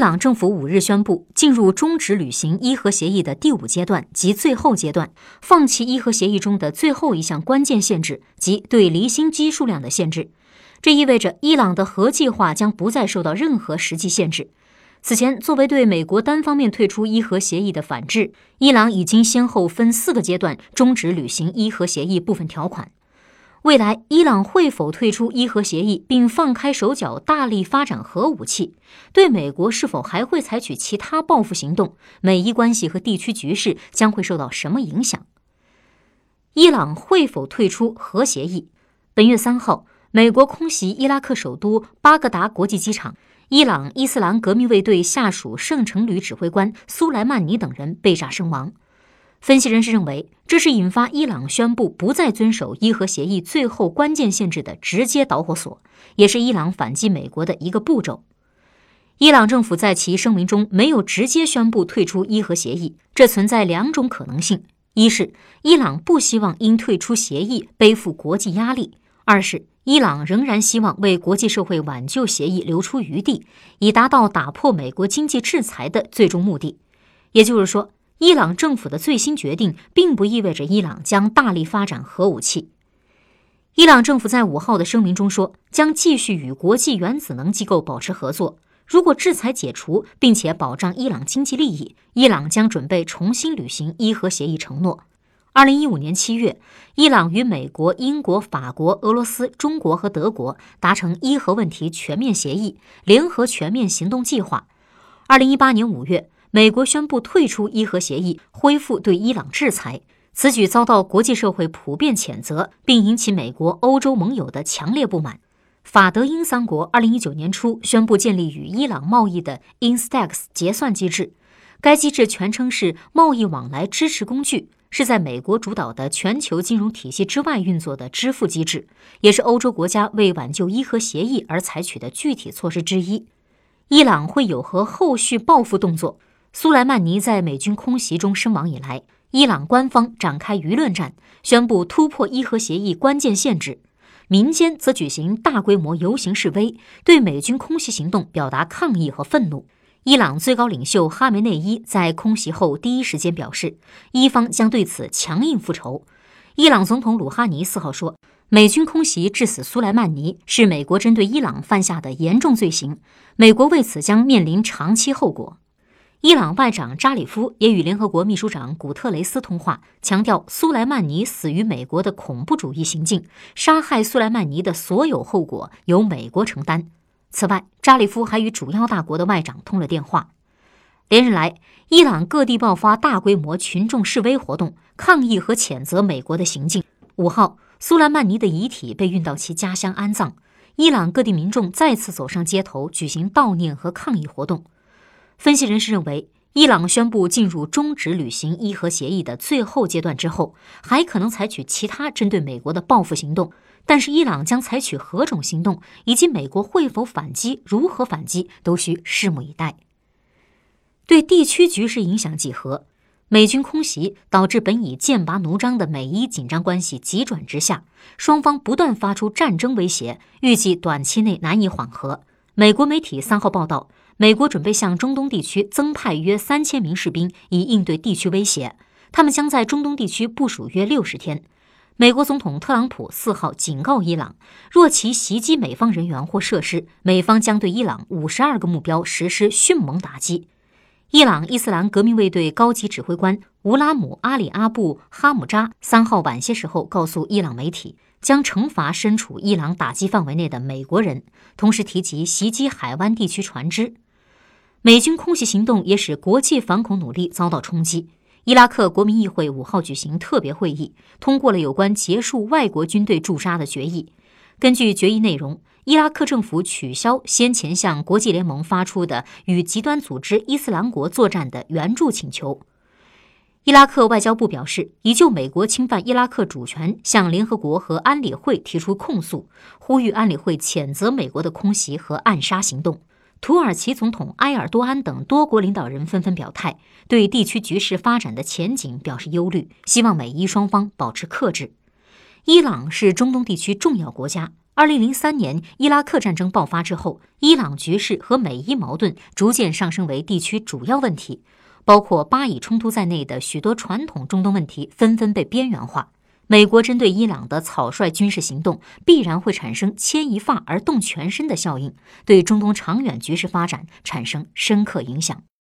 朗政府五日宣布进入终止履行伊核协议的第五阶段及最后阶段，放弃伊核协议中的最后一项关键限制及对离心机数量的限制。这意味着伊朗的核计划将不再受到任何实际限制。此前，作为对美国单方面退出伊核协议的反制，伊朗已经先后分四个阶段终止履行伊核协议部分条款。未来，伊朗会否退出伊核协议并放开手脚大力发展核武器，对美国是否还会采取其他报复行动，美伊关系和地区局势将会受到什么影响？伊朗会否退出核协议？本月三号。美国空袭伊拉克首都巴格达国际机场，伊朗伊斯兰革命卫队下属圣城旅指挥官苏莱曼尼等人被炸身亡。分析人士认为，这是引发伊朗宣布不再遵守伊核协议最后关键限制的直接导火索，也是伊朗反击美国的一个步骤。伊朗政府在其声明中没有直接宣布退出伊核协议，这存在两种可能性：一是伊朗不希望因退出协议背负国际压力；二是。伊朗仍然希望为国际社会挽救协议留出余地，以达到打破美国经济制裁的最终目的。也就是说，伊朗政府的最新决定并不意味着伊朗将大力发展核武器。伊朗政府在五号的声明中说，将继续与国际原子能机构保持合作。如果制裁解除，并且保障伊朗经济利益，伊朗将准备重新履行伊核协议承诺。二零一五年七月，伊朗与美国、英国、法国、俄罗斯、中国和德国达成伊核问题全面协议——联合全面行动计划。二零一八年五月，美国宣布退出伊核协议，恢复对伊朗制裁。此举遭到国际社会普遍谴责，并引起美国、欧洲盟友的强烈不满。法德英三国二零一九年初宣布建立与伊朗贸易的 Instex 结算机制，该机制全称是贸易往来支持工具。是在美国主导的全球金融体系之外运作的支付机制，也是欧洲国家为挽救伊核协议而采取的具体措施之一。伊朗会有何后续报复动作？苏莱曼尼在美军空袭中身亡以来，伊朗官方展开舆论战，宣布突破伊核协议关键限制；民间则举行大规模游行示威，对美军空袭行动表达抗议和愤怒。伊朗最高领袖哈梅内伊在空袭后第一时间表示，伊方将对此强硬复仇。伊朗总统鲁哈尼四号说，美军空袭致死苏莱曼尼是美国针对伊朗犯下的严重罪行，美国为此将面临长期后果。伊朗外长扎里夫也与联合国秘书长古特雷斯通话，强调苏莱曼尼死于美国的恐怖主义行径，杀害苏莱曼尼的所有后果由美国承担。此外，扎里夫还与主要大国的外长通了电话。连日来，伊朗各地爆发大规模群众示威活动，抗议和谴责美国的行径。五号，苏莱曼尼的遗体被运到其家乡安葬。伊朗各地民众再次走上街头，举行悼念和抗议活动。分析人士认为，伊朗宣布进入终止履行伊核协议的最后阶段之后，还可能采取其他针对美国的报复行动。但是，伊朗将采取何种行动，以及美国会否反击、如何反击，都需拭目以待。对地区局势影响几何？美军空袭导致本已剑拔弩张的美伊紧张关系急转直下，双方不断发出战争威胁，预计短期内难以缓和。美国媒体三号报道，美国准备向中东地区增派约三千名士兵，以应对地区威胁。他们将在中东地区部署约六十天。美国总统特朗普四号警告伊朗，若其袭击美方人员或设施，美方将对伊朗五十二个目标实施迅猛打击。伊朗伊斯兰革命卫队高级指挥官乌拉姆阿里阿布哈姆扎三号晚些时候告诉伊朗媒体，将惩罚身处伊朗打击范围内的美国人，同时提及袭击海湾地区船只。美军空袭行动也使国际反恐努力遭到冲击。伊拉克国民议会五号举行特别会议，通过了有关结束外国军队驻扎的决议。根据决议内容，伊拉克政府取消先前向国际联盟发出的与极端组织伊斯兰国作战的援助请求。伊拉克外交部表示，已就美国侵犯伊拉克主权向联合国和安理会提出控诉，呼吁安理会谴责美国的空袭和暗杀行动。土耳其总统埃尔多安等多国领导人纷纷表态，对地区局势发展的前景表示忧虑，希望美伊双方保持克制。伊朗是中东地区重要国家，二零零三年伊拉克战争爆发之后，伊朗局势和美伊矛盾逐渐上升为地区主要问题，包括巴以冲突在内的许多传统中东问题纷纷被边缘化。美国针对伊朗的草率军事行动，必然会产生牵一发而动全身的效应，对中东长远局势发展产生深刻影响。